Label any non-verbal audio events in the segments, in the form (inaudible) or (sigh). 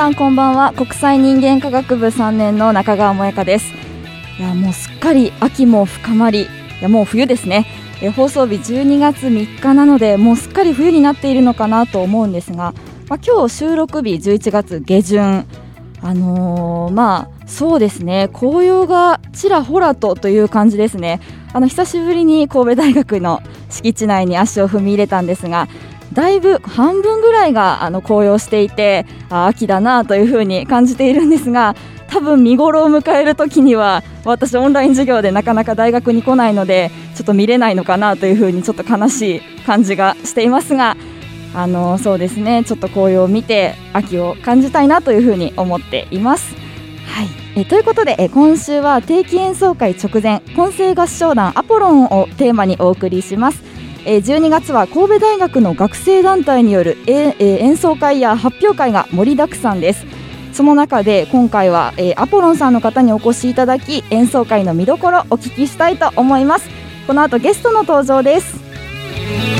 さんこんばんは。国際人間科学部3年の中川萌香です。いやもうすっかり秋も深まりいやもう冬ですね。え放送日12月3日なのでもうすっかり冬になっているのかなと思うんですが、まあ、今日収録日11月下旬。あのー、まあそうですね。紅葉がちらほらとという感じですね。あの久しぶりに神戸大学の敷地内に足を踏み入れたんですがだいぶ半分ぐらいがあの紅葉していてあ秋だなというふうに感じているんですが多分見頃を迎える時には私オンライン授業でなかなか大学に来ないのでちょっと見れないのかなというふうにちょっと悲しい感じがしていますがあのそうですねちょっと紅葉を見て秋を感じたいなというふうに思っています。はい、えということでえ今週は定期演奏会直前混声合唱団アポロンをテーマにお送りします。え12月は神戸大学の学生団体による、えー、演奏会や発表会が盛りだくさんです。その中で今回は、えー、アポロンさんの方にお越しいただき演奏会の見どころお聞きしたいと思います。この後ゲストの登場です。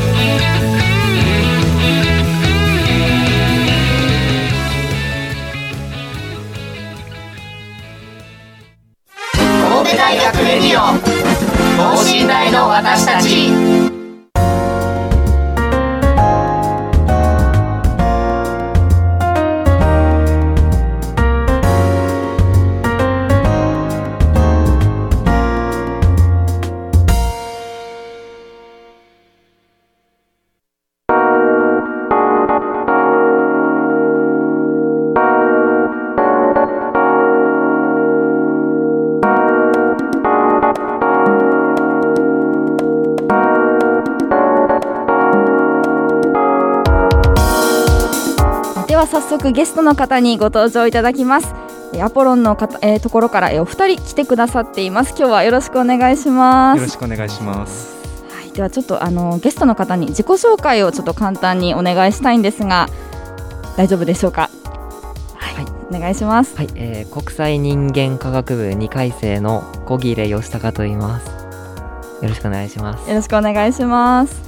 早速ゲストの方にご登場いただきます。アポロンの方、えー、ところからお二人来てくださっています。今日はよろしくお願いします。よろしくお願いします。はいではちょっとあのゲストの方に自己紹介をちょっと簡単にお願いしたいんですが大丈夫でしょうか？はい、お願いします。はい、えー、国際人間科学部2回生の小木入義孝と言います。よろしくお願いします。よろしくお願いします。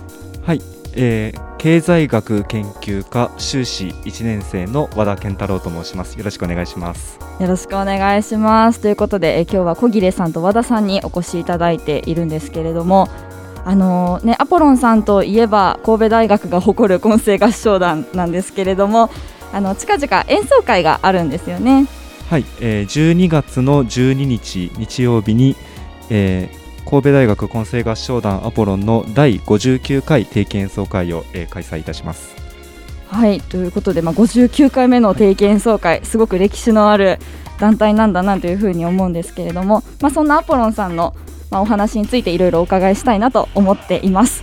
はい、えー、経済学研究科修士1年生の和田健太郎と申します。よろしくお願いします。よろしくお願いします。ということでえ今日は小切さんと和田さんにお越しいただいているんですけれどもあのね、アポロンさんといえば神戸大学が誇る混声合唱団なんですけれどもあの近々演奏会があるんですよね。はい、えー、12月の12日日曜日に、えー、神戸大学混声合唱団アポロンの第59回定期演奏会を、えー、開催いたします。はいということで、まあ、59回目の定期演奏会すごく歴史のある団体なんだなというふうに思うんですけれども、まあ、そんなアポロンさんの、まあ、お話についていろいろお伺いしたいなと思っています。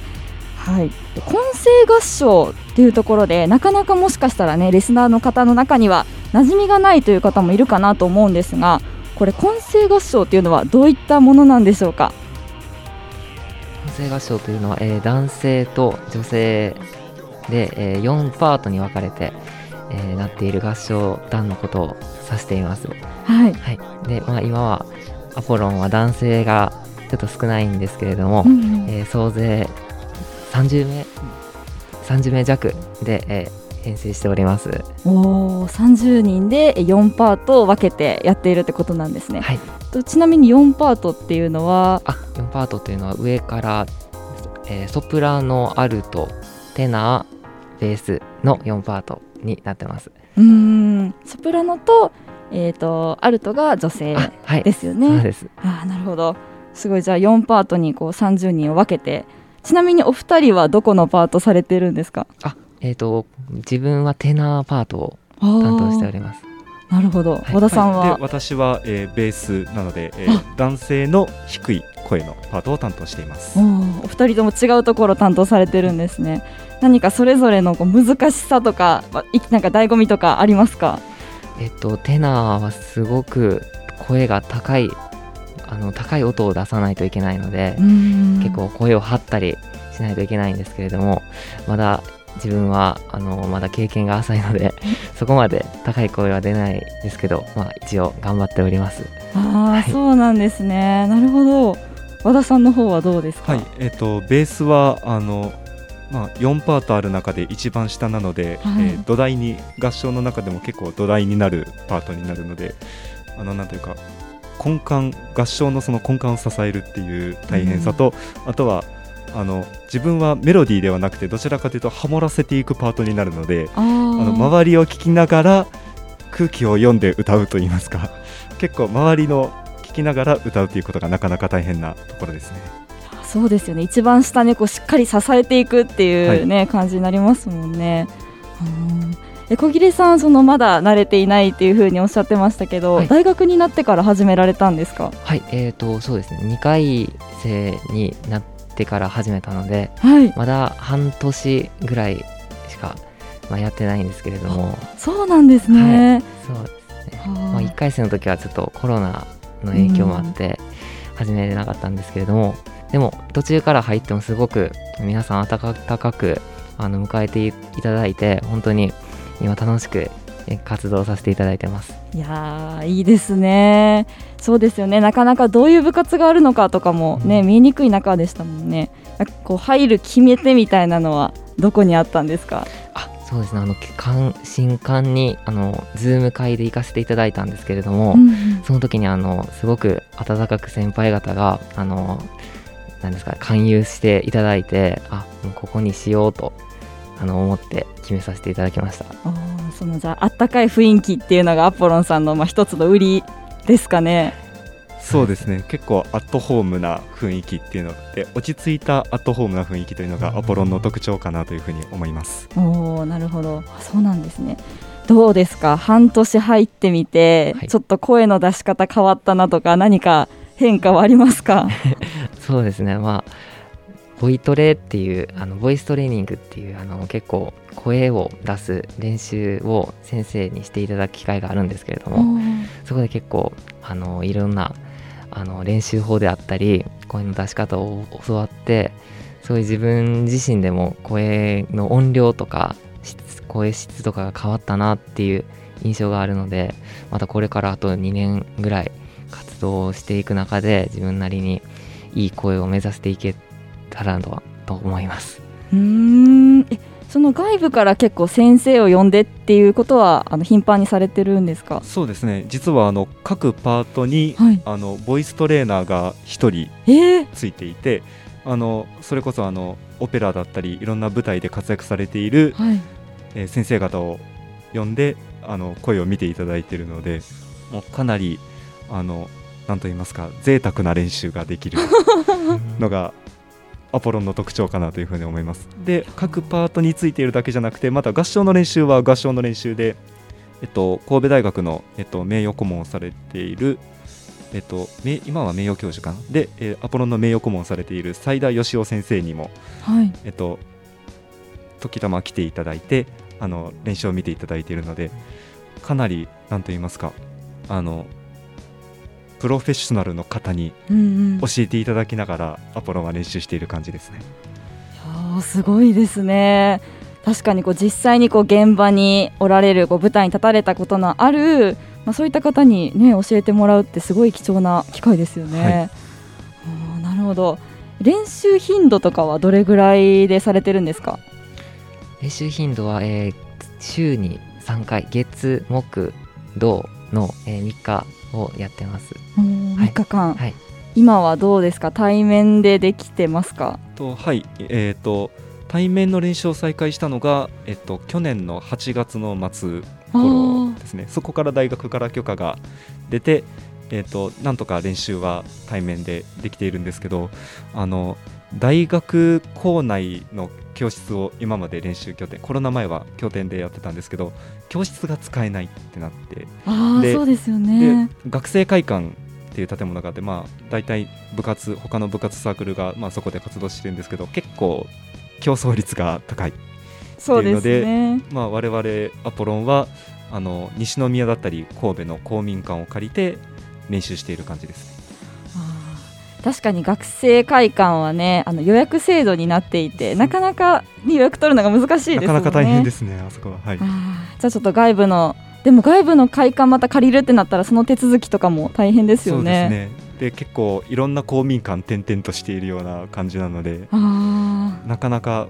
はい、混声合唱っていうところでなかなかもしかしたらねリスナーの方の中には馴染みがないという方もいるかなと思うんですがこれ混声合唱っていうのはどういったものなんでしょうか？声合唱というのは、えー、男性と女性で、えー、4パートに分かれて、えー、なっている合唱団のことを指しています。はい。はい、で、まあ、今はアポロンは男性がちょっと少ないんですけれども、うんうん、えー、総勢30名30名弱で、えー、編成しております。おお30人で4パートを分けてやっているってことなんですね。はい、とちなみに4パートっていうのは？あ4パートっていうのは上から、えー、ソプラノアルトテナーベースの4パートになってます。うん。ソプラノと,、えーと、アルトが女性ですよね、はい、そうです。あなるほど。すごい。じゃあ4パートにこう30人を分けて。ちなみにお二人はどこのパートされてるんですか？あえっ、と自分はテナーパートを担当しております。なるほど、和田さんは、で私は、えーベースなので、えー男性の低い声のパートを担当しています。お二人とも違うところ担当されてるんですね。何かそれぞれのこう難しさとかなんか醍醐味とかありますか？えっと、テナーはすごく声が高いあの高い音を出さないといけないので、結結構声を張ったりしないといけないんですけれどもまだ自分はあのまだ経験が浅いのでそこまで高い声は出ないですけど、まあ、一応頑張っております。ああ、はい。そうなんですね。なるほど。和田さんの方はどうですか？はいえっ、とベースはあのまあ、4パートある中で一番下なので、はい。えー土台に合唱の中でも結構土台になるパートになるのであのなんというか根幹合唱のその根幹を支えるっていう大変さと、あとはあの自分はメロディーではなくてどちらかというとハモらせていくパートになるのでああのー周りを聞きながら空気を読んで歌うといいますか。(laughs) 結構周りの聞きながら歌うということがなかなか大変なところですね。そうですよね。一番下ねこうしっかり支えていくっていうね、感じになりますもんね。うんえ小切さんそのまだ慣れていないっていうふうにおっしゃってましたけど、はい。大学になってから始められたんですか？はい。えーとそうですね。2回生になってから始めたのではい。まだ半年ぐらいしか、まあ、やってないんですけれども。そうなんですね、そうですね。はあまあ、1回生の時はちょっとコロナの影響もあって始めれなかったんですけれども、でも途中から入ってもすごく皆さん温かくあの迎えていただいて本当に今楽しくえ活動させていただいてます。いやーいいですね。そうですよね。なかなかどういう部活があるのかとかもね、見えにくい中でしたもんね。なんかこう入る決め手みたいなのはどこにあったんですか？あそうですね。あのか新刊にあのズーム会で行かせていただいたんですけれども、うんうん。その時にあのすごく温かく先輩方があのなんですか勧誘していただいてあもうここにしようとあの思って決めさせていただきました。そのじゃああったかい雰囲気っていうのがアポロンさんのまあ一つの売りですかね。そうですね。結構アットホームな雰囲気っていうので落ち着いたアットホームな雰囲気というのがアポロンの特徴かなというふうに思います。おおなるほど。あそうなんですね。どうですか？半年入ってみて、はい。ちょっと声の出し方変わったなとか何か変化はありますか？(laughs) そうですね。まあボイトレっていうあのボイストレーニングっていうあの結構声を出す練習を先生にしていただく機会があるんですけれどもそこで結構あのいろんなあの練習法であったり声の出し方を教わってそういう自分自身でも声の音量とか質声質とかが変わったなっていう印象があるのでまたこれからあと2年ぐらい活動をしていく中で自分なりにいい声を目指していけたらとと思います。うーん。えその外部から結構先生を呼んでっていうことはあの頻繁にされてるんですか？そうですね。実はあの各パートに、はい。あのボイストレーナーが1人えー、ついていてあのそれこそあのオペラだったりいろんな舞台で活躍されている、はい。えー先生方を呼んであの声を見ていただいているのでもうかなりあのなんと言いますか贅沢な練習ができる (laughs) のがアポロンの特徴かなというふうに思います。で各パートについているだけじゃなくてまた合唱の練習は合唱の練習で、えっと、神戸大学の、えっと、名誉顧問をされている、えっと、名今は名誉教授かな？で、えーアポロンの名誉顧問をされている斉田義雄先生にも、はい。えっと、時たま来ていただいてあの練習を見ていただいているのでかなりなんと言いますかあのプロフェッショナルの方にうんうん。教えていただきながらアポロンは練習している感じですね。いやーすごいですね。確かにこう実際にこう現場におられるこう舞台に立たれたことのある、まあ、そういった方に、ね、教えてもらうってすごい貴重な機会ですよね。あーなるほど。練習頻度とかはどれぐらいでされてるんですか？練習頻度は、えー週に3回月木土の、え3日をやってます。うん。はい。3日間、はい。今はどうですか？対面でできてますか？とはい、えー、と対面の練習を再開したのが、えっと、去年の8月の末頃ですね。そこから大学から許可が出て、えーと、なんとか練習は対面でできているんですけどあの大学校内の教室を今まで練習拠点コロナ前は拠点でやってたんですけど教室が使えないってなって。あそうですよね。学生会館っていう建物があって、まあ、大体部活他の部活サークルが、まあ、そこで活動してるんですけど結構競争率が高いっていうので、ね、まあ、我々アポロンはあの西宮だったり神戸の公民館を借りて練習している感じです確かに学生会館はねあの予約制度になっていてなかなか予約取るのが難しいですね。なかなか大変ですねあそこは、はい、じゃあちょっと外部のでも外部の会館また借りるってなったらその手続きとかも大変ですよね。そうですね。で結構いろんな公民館転々としているような感じなのでなかなか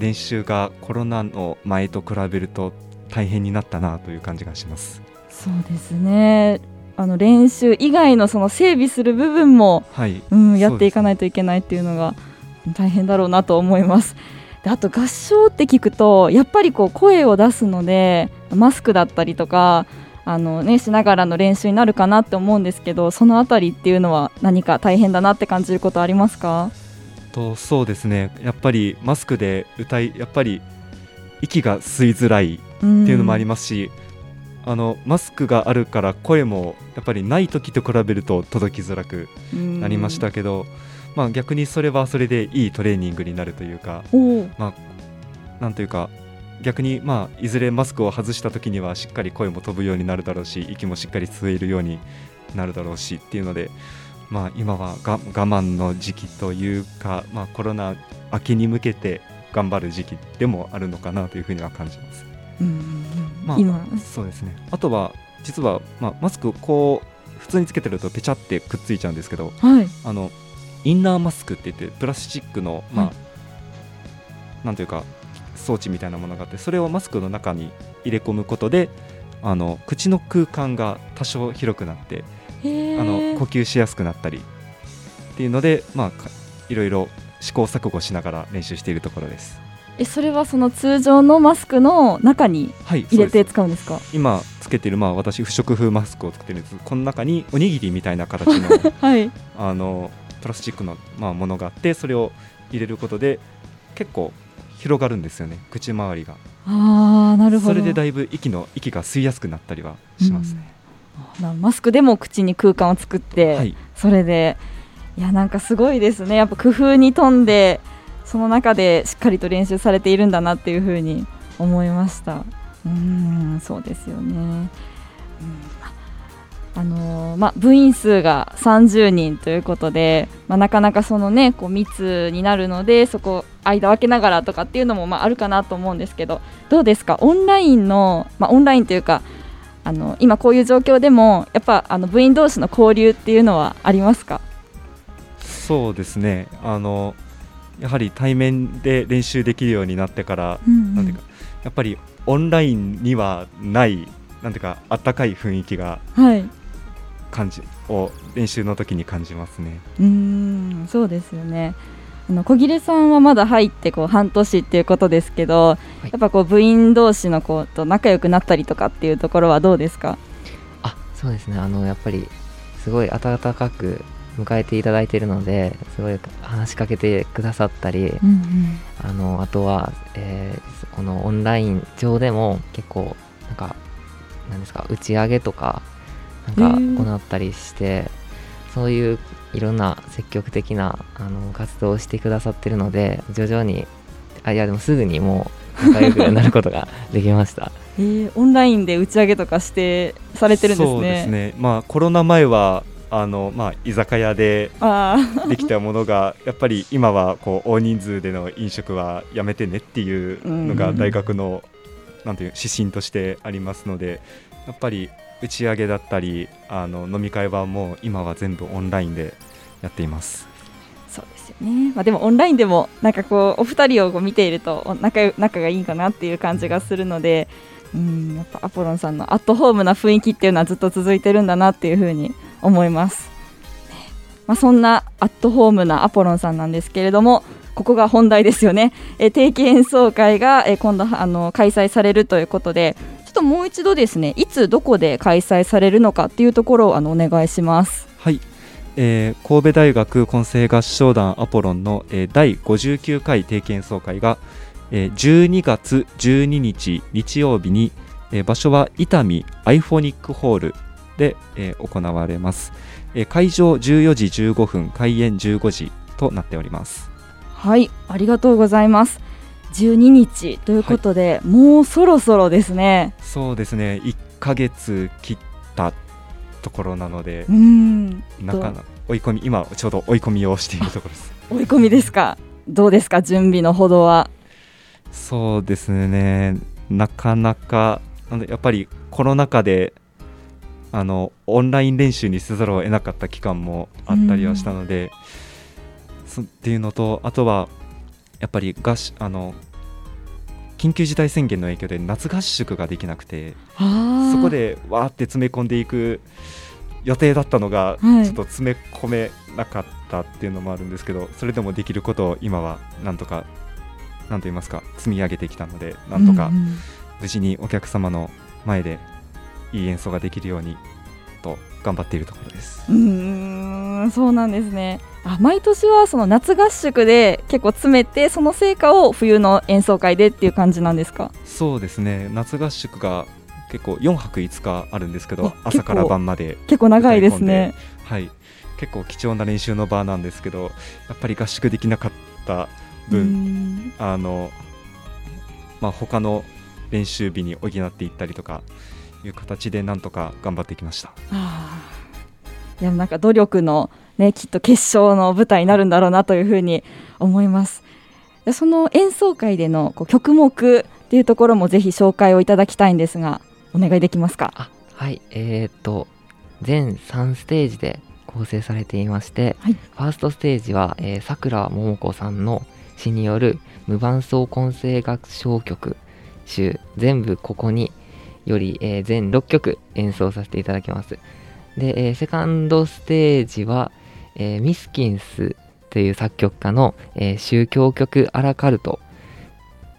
練習がコロナの前と比べると大変になったなという感じがします。そうですねあの練習以外のその整備する部分も、はい、うん、やっていかないといけないっていうのが大変だろうなと思います。であと合唱って聞くとやっぱりこう声を出すのでマスクだったりとかあの、ね、しながらの練習になるかなって思うんですけどそのあたりっていうのは何か大変だなって感じることありますか？とそうですね。やっぱりマスクで歌いやっぱり息が吸いづらいっていうのもありますし、あのマスクがあるから声もやっぱりない時と比べると届きづらくなりましたけど、まあ、逆にそれはそれでいいトレーニングになるというか、まあ、なんというか逆に、まあ、いずれマスクを外した時にはしっかり声も飛ぶようになるだろうし息もしっかり吸えるようになるだろうしっていうので、まあ、今はが我慢の時期というか、まあ、コロナ明けに向けて頑張る時期でもあるのかなというふうには感じます。うんまあ、今。そうですね。あとは実は、まあ、マスクこう普通につけてるとぺちゃってくっついちゃうんですけど、はい、あのインナーマスクって言ってプラスチックの、まあ、はい、なんというか装置みたいなものがあってそれをマスクの中に入れ込むことであの口の空間が多少広くなってあの呼吸しやすくなったりっていうので、まあ、いろいろ試行錯誤しながら練習しているところです。えそれはその通常のマスクの中に入れて使うんですか、はい、今つけてる、まあ、私不織布マスクをつけてるんですこの中におにぎりみたいな形の, (laughs) はい、あのプラスチックの、まあ、ものがあってそれを入れることで結構広がるんですよね口周りが。あなるほど。それでだいぶ息の息が吸いやすくなったりはしますね、うん、マスクでも口に空間を作って、はい、それでいやなんかすごいですね。やっぱ工夫に富んでその中でしっかりと練習されているんだなっていうふうに思いました。うんそうですよね、うんあのー、まあ、部員数が30人ということで、まあ、なかなかその、ね、こう密になるのでそこ間分けながらとかっていうのもまああるかなと思うんですけどどうですか？オンラインの、まあ、オンラインというかあの今こういう状況でもやっぱあの部員同士の交流っていうのはありますか？そうですね。あのやはり対面で練習できるようになってから、うんうん、なんていうかやっぱりオンラインにはないなんていうかあったかい雰囲気が感じ、はい、を練習の時に感じますね。うんそうですよね。あの小切さんはまだ入ってこう半年っていうことですけど、はい、やっぱこう部員同士の子と仲良くなったりとかっていうところはどうですか？あそうですね。あのやっぱりすごい温かく迎えていただいているのですごい話しかけてくださったり、うんうん、あのあとは、えー、このオンライン上でも結構なんかなんですか打ち上げとかなんか行ったりして、そういういろんな積極的なあの活動をしてくださってるので徐々にあいやでもすぐにもう仲良くなることが (laughs) できました。えー、オンラインで打ち上げとかしてされてるんですね。そうですね。まあコロナ前はあのまあ、居酒屋でできたものが (laughs) やっぱり今はこう大人数での飲食はやめてねっていうのが大学のなんていう指針としてありますのでやっぱり打ち上げだったりあの飲み会はもう今は全部オンラインでやっています。そうですよね、まあ、でもオンラインでもなんかこうお二人をこう見ていると仲仲がいいかなっていう感じがするのでうんやっぱアポロンさんのアットホームな雰囲気っていうのはずっと続いてるんだなっていうふうに思います、まあ、そんなアットホームなアポロンさんなんですけれどもここが本題ですよね、え定期演奏会が、え今度あの開催されるということでちょっともう一度ですねいつどこで開催されるのかっていうところをあのお願いします。はい、えー神戸大学混声合唱団アポロンの、えー第59回定期演奏会が、えー12月12日日曜日に、えー場所は伊丹アイフォニックホールで、えー行われます、えー会場14時15分開演15時となっております。はいありがとうございます。12日ということで、もうそろそろですね。そうですね。1ヶ月切ったところなのでうん。なかなか追い込み今ちょうど追い込みをしているところです。追い込みですか？どうですか？準備のほどは。そうですね、なかなか、やっぱりコロナ禍であのオンライン練習にせざるを得なかった期間もあったりはしたので、そっていうのと、あとはやっぱり合宿あの緊急事態宣言の影響で夏合宿ができなくて、そこでわーって詰め込んでいく予定だったのが、はい。ちょっと詰め込めなかったっていうのもあるんですけど、それでもできることを今はなんとか、なんと言いますか、積み上げてきたので、なんとかうんうん。無事にお客様の前でいい演奏ができるようにと頑張っているところです。うーんそうなんですね。あ毎年はその夏合宿で結構詰めてその成果を冬の演奏会でっていう感じなんですか？そうですね、夏合宿が結構4泊5日あるんですけどあ、朝から晩まで、結構長いですね。はい、結構貴重な練習の場なんですけど、やっぱり合宿できなかったう分、ん。あのまあ他の練習日に補っていったりとかいう形でなんとか頑張ってきました。いやなんか努力のねきっと決勝の舞台になるんだろうなというふうに思います。でその演奏会でのこう曲目っていうところもぜひ紹介をいただきたいんですがお願いできますか？あはい。えー、っと全3ステージで構成されていまして、はい。ファーストステージはえーさくらももこさんの詩による無伴奏混声合唱曲集全部ここにより、えー全6曲演奏させていただきますで、えーセカンドステージは、えーミスキンスという作曲家の、えー宗教曲アラカルト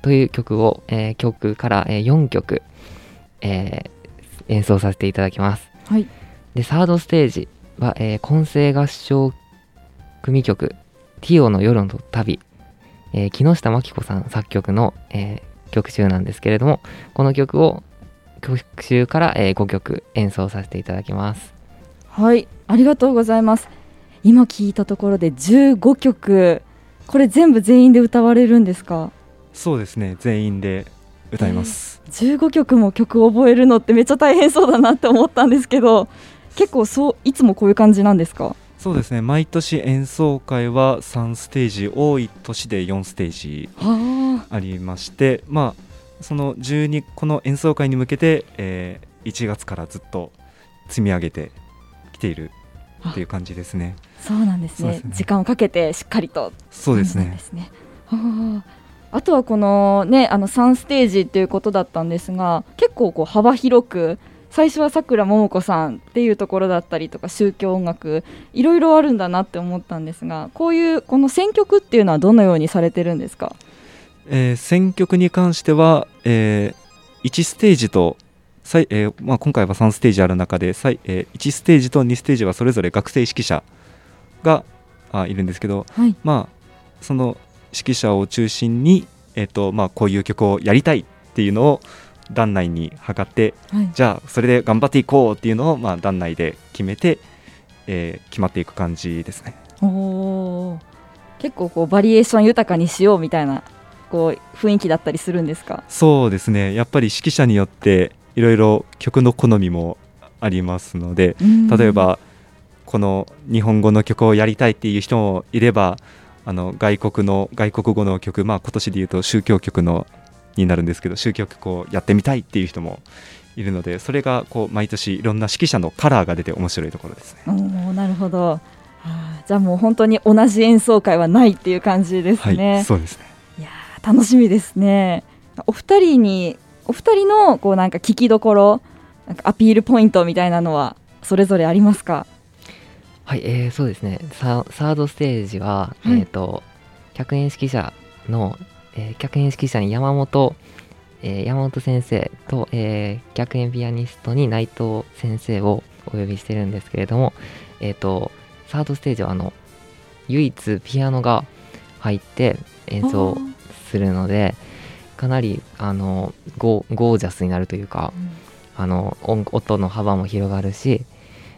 という曲を、えー曲から、えー4曲、えー演奏させていただきます。はいで、サードステージは、えー混声合唱組曲、ティオの夜の旅、えー木下真紀子さん作曲の、えー曲集なんですけれども、この曲を曲集から、え5曲演奏させていただきます。はいありがとうございます。今聞いたところで15曲。これ全部全員で歌われるんですか？そうですね、全員で歌います。15曲も曲を覚えるのってめっちゃ大変そうだなって思ったんですけど結構そういつもこういう感じなんですか？そうですね。毎年演奏会は3ステージ多い年で4ステージはありましてまあその12この演奏会に向けて、えー1月からずっと積み上げてきているっていう感じですね。あそうなんですね。ね。時間をかけてしっかりと。そうですね。ですね。はああとはこのねあの3ステージっていうことだったんですが結構こう幅広く最初はさくらももこさんっていうところだったりとか宗教音楽いろいろあるんだなって思ったんですがこういうこの選曲っていうのはどのようにされてるんですか？えー選曲に関しては、えー1ステージとえーまあ、今回は3ステージある中でえー1ステージと2ステージはそれぞれ学生指揮者があいるんですけど、はい。まあ、その指揮者を中心に、えーとまあ、こういう曲をやりたいっていうのを団内に測ってはい。じゃあそれで頑張っていこうっていうのを、まあ、団内で決めて、えー決まっていく感じですね。おー。結構こうバリエーション豊かにしようみたいなこう雰囲気だったりするんですか？そうですね。やっぱり指揮者によっていろいろ曲の好みもありますので例えばこの日本語の曲をやりたいっていう人もいればあの外国の外国語の曲、まあ、今年で言うと宗教曲のになるんですけど宗教曲をやってみたいっていう人もいるのでそれがこう毎年いろんな指揮者のカラーが出て面白いところですね。なるほど、はあじゃあもう本当に同じ演奏会はないっていう感じですね、はい、そうですね。楽しみですね。お二人にお二人のこうなんか聞きどころなんかアピールポイントみたいなのはそれぞれありますか？はい、えー、そうですね。ササードステージは、はいえっ、と客演指揮者の、えー客演指揮者に山本、えー山本先生と、えー逆演ピアニストに内藤先生をお呼びしてるんですけれども、えー、とサードステージはあの唯一ピアノが入って演奏するのでかなりあのゴーゴージャスになるというか、あの音音の幅も広がるし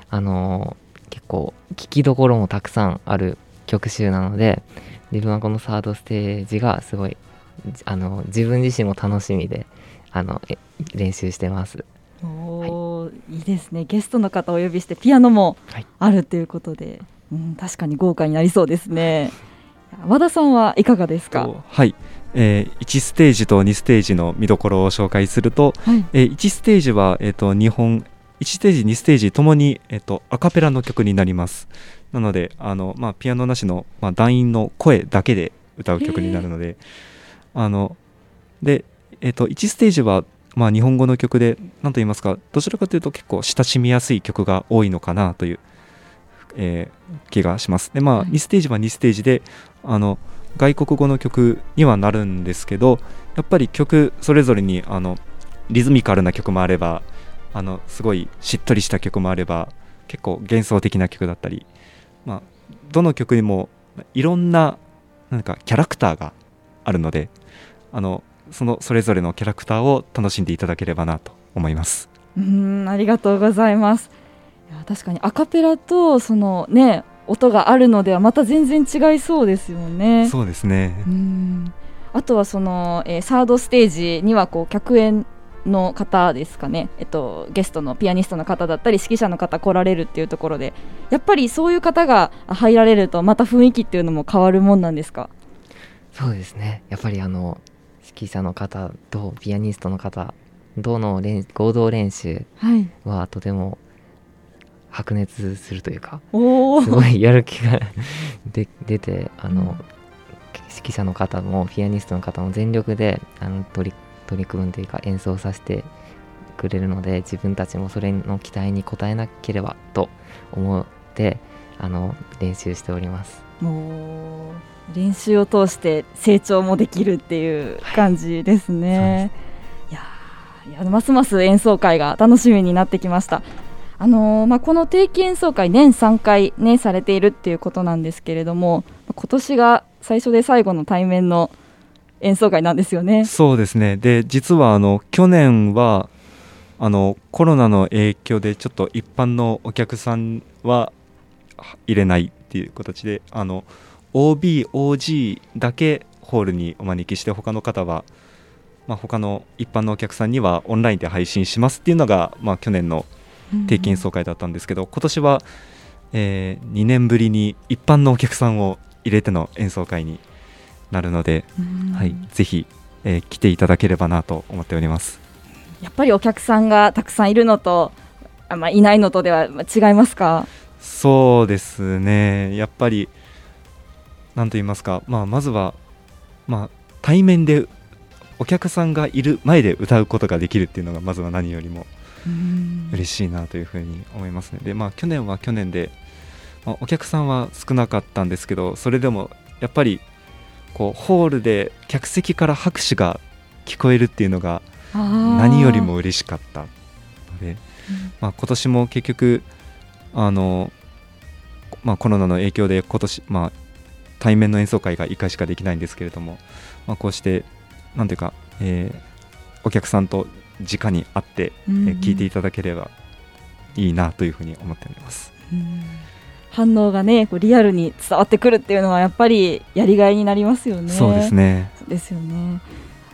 あの結構聴きどころもたくさんある曲集なので自分はこのサードステージがすごいあの自分自身も楽しみであのえ練習してます。おーい。いですね。ゲストの方をお呼びしてピアノもはい。あるということで、うん、確かに豪華になりそうですね。和田さんはいかがですか？とはい、えー1ステージと2ステージの見どころを紹介すると、はい。えー1ステージは、えー、と日本1ステージ2ステージともに、えー、とアカペラの曲になります。なのであの、まあ、ピアノなしの、まあ、団員の声だけで歌う曲になるのであので、えー、と1ステージは、まあ、日本語の曲で何と言いますかどちらかというと結構親しみやすい曲が多いのかなという、えー気がします。でまあはい。2ステージは2ステージであの外国語の曲にはなるんですけどやっぱり曲それぞれにあのリズミカルな曲もあればあのすごいしっとりした曲もあれば結構幻想的な曲だったり、まあ、どの曲にもいろんななんかキャラクターがあるのであのそのそれぞれのキャラクターを楽しんでいただければなと思います。うんありがとうございます確かにアカペラとそのね音があるのではまた全然違いそうですよね。そうですね。うん。あとはその、えーサードステージにはこう客演の方ですかね、えっと、ゲストのピアニストの方だったり指揮者の方来られるっていうところで。やっぱりそういう方が入られるとまた雰囲気っていうのも変わるもんなんですか？そうですね。やっぱりあの指揮者の方とピアニストの方との練合同練習はい。はとても白熱するというかすごいやる気が (laughs) で出てあの、うん指揮者の方もピアニストの方も全力であの取り取り組むというか演奏させてくれるので自分たちもそれの期待に応えなければと思ってあの練習しております。もう練習を通して成長もできるっていう感じですね。い、やーいやますます演奏会が楽しみになってきました。あのーまあ、この定期演奏会年3回、ね、されているっていうことなんですけれども今年が最初で最後の対面の演奏会なんですよね。そうですねで実はあの去年はあのコロナの影響でちょっと一般のお客さんは入れないっていう形であの OBOG だけホールにお招きして他の方は、まあ、他の一般のお客さんにはオンラインで配信しますっていうのが、まあ、去年の定期演奏会だったんですけど今年は、え2年ぶりに一般のお客さんを入れての演奏会になるので、うん。はい、ぜひ、えー来ていただければなと思っております。やっぱりお客さんがたくさんいるのとあ、まあ、いないのとではまあ違いますか？そうですね、やっぱり、なんと言いますか、まあ、まずは、まあ、対面でお客さんがいる前で歌うことができるっていうのが、まずは何よりも嬉しいなというふうに思いますね。で、まあ、去年は去年で、まあ、お客さんは少なかったんですけど、それでもやっぱり、こうホールで客席から拍手が聞こえるっていうのが何何よりも嬉しかったので、まあ、今年も結局あの、まあ、コロナの影響で今年、まあ、対面の演奏会が1回しかできないんですけれども、まあ、こうしてなんていうか、えーお客さんと直に会って、えー聞いていただければいいなというふうに思っております。反応がねこうリアルに伝わってくるっていうのはやっぱりやりがいになりますよね。そうですねですよね。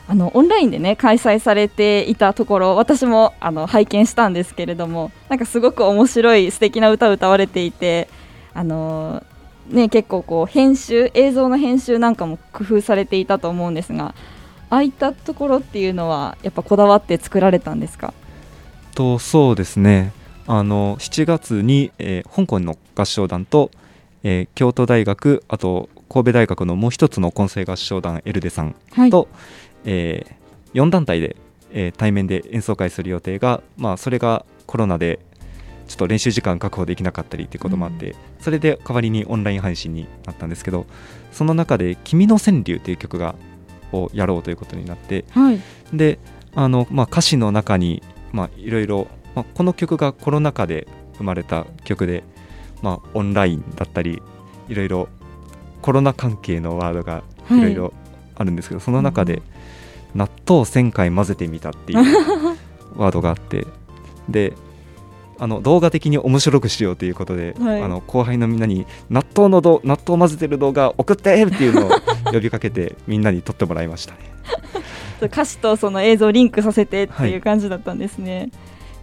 あのオンラインでね開催されていたところ私もあの拝見したんですけれどもなんかすごく面白い素敵な歌を歌われていてあのね結構こう編集映像の編集なんかも工夫されていたと思うんですがああいったところっていうのはやっぱこだわって作られたんですか？とそうですね。あの7月に、えー香港の合唱団と、えー京都大学あと神戸大学のもう一つの混声合唱団エルデさんはい。と、え4団体で、えー対面で演奏会する予定が、まあ、それがコロナでちょっと練習時間確保できなかったりっていうこともあって、それで代わりにオンライン配信になったんですけどその中で「君の川柳」っていう曲がをやろうということになってはい。であの、まあ、歌詞の中に、まあ、いろいろ、まあ、この曲がコロナ禍で生まれた曲で、まあ、オンラインだったりいろいろコロナ関係のワードがい。ろいろあるんですけど、その中で納豆1000回混ぜてみたっていう (laughs) ワードがあってであの動画的に面白くしようということで、はい。あの後輩のみんなに納豆のど納豆を混ぜてる動画送ってっていうのを呼びかけてみんなに撮ってもらいましたね。歌詞とその映像をリンクさせてっていう感じだったんですね、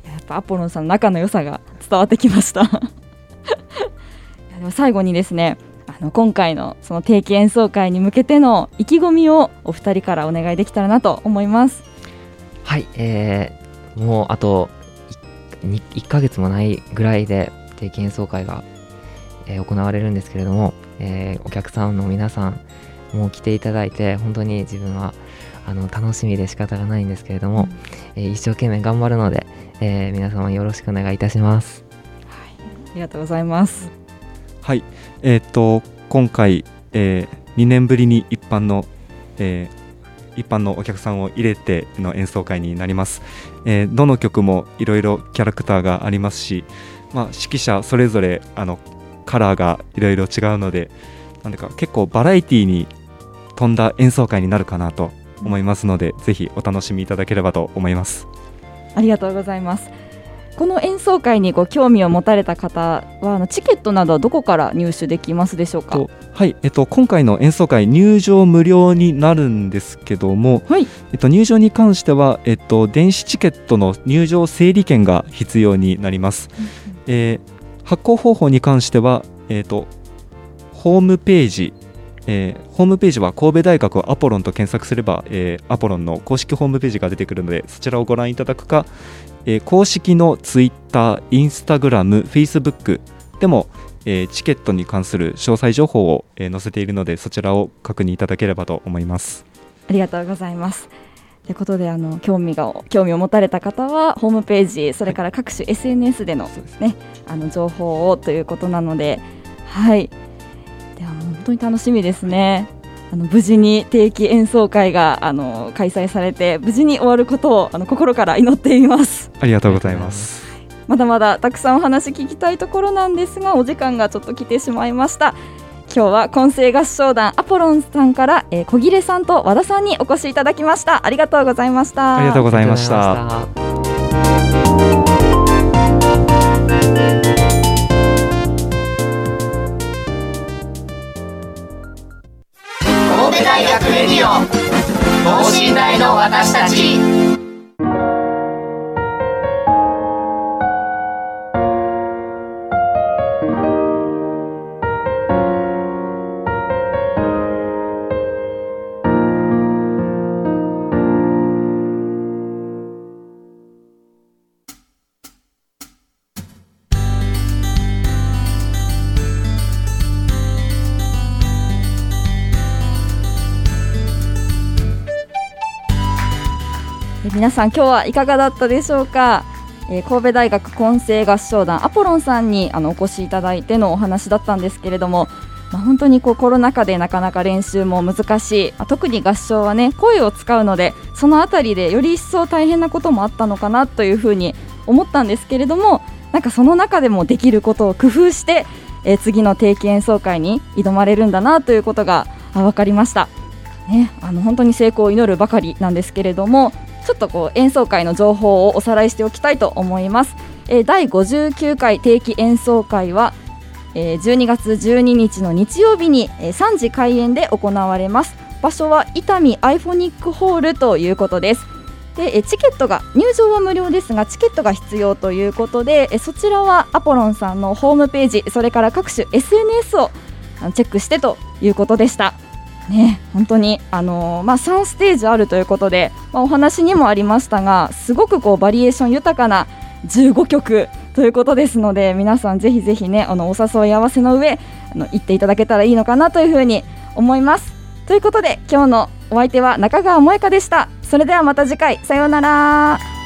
い。ややっぱアポロンさんの仲の良さが伝わってきました。(laughs) でも最後にですねあの今回のその定期演奏会に向けての意気込みをお二人からお願いできたらなと思います。はい、えー、もうあと 1, 1ヶ月もないぐらいで定期演奏会が、えー行われるんですけれども、えーお客さんの皆さんもう来ていただいて本当に自分はあの楽しみで仕方がないんですけれども、えー一生懸命頑張るので、えー皆様よろしくお願いいたします。ありがとうございます。はい、えーっと今回、え2年ぶりに一般の、えー一般のお客さんを入れての演奏会になります、えーどの曲もいろいろキャラクターがありますし、まあ、指揮者それぞれあのカラーがいろいろ違うのでなんでか結構バラエティーに富んだ演奏会になるかなと思いますので、ぜひお楽しみいただければと思います。ありがとうございます。この演奏会にご興味を持たれた方はあのチケットなどはどこから入手できますでしょうか？とはい、えっと、今回の演奏会入場無料になるんですけども、はい。えっと、入場に関しては、えっと、電子チケットの入場整理券が必要になります、えー発行方法に関しては、えっと、ホームページえーホームページは神戸大学アポロンと検索すれば、えーアポロンの公式ホームページが出てくるのでそちらをご覧いただくか、えー公式のツイッター、インスタグラム、フェイスブックでも、えーチケットに関する詳細情報を、えー載せているのでそちらを確認いただければと思います。ありがとうございます。ということであの興味が興味を持たれた方はホームページそれから各種 SNS でのそうですねあの情報をということなのではい当に楽しみですね。あの無事に定期演奏会があの開催されて無事に終わることをあの心から祈っています。ありがとうございます。まだまだたくさんお話聞きたいところなんですがお時間がちょっと来てしまいました今日は混声合唱団アポロンさんから、えー小切さんと和田さんにお越しいただきましたありがとうございましたありがとうございました。レディオ等身大の私たち。皆さん今日はいかがだったでしょうか、えー神戸大学混声合唱団アポロンさんにあのお越しいただいてのお話だったんですけれども、まあ、本当にこうコロナ禍でなかなか練習も難しい、まあ特に合唱はね声を使うのでそのあたりでより一層大変なこともあったのかなというふうに思ったんですけれどもなんかその中でもできることを工夫して、えー次の定期演奏会に挑まれるんだなということが分かりました。ね、あの本当に成功を祈るばかりなんですけれどもちょっとこう演奏会の情報をおさらいしておきたいと思います、えー第59回定期演奏会は、えー12月12日の日曜日に、えー3時開演で行われます。場所は伊丹アイフォニックホールということです。でチケットが入場は無料ですがチケットが必要ということでそちらはアポロンさんのホームページそれから各種 SNS をチェックしてということでした。ね、本当に、あのーまあ、3ステージあるということで、まあ、お話にもありましたがすごくこうバリエーション豊かな15曲ということですので皆さんぜひぜひねあのお誘い合わせの上あの行っていただけたらいいのかなというふうに思います。ということで今日のお相手は中川萌香でした。それではまた次回さようなら。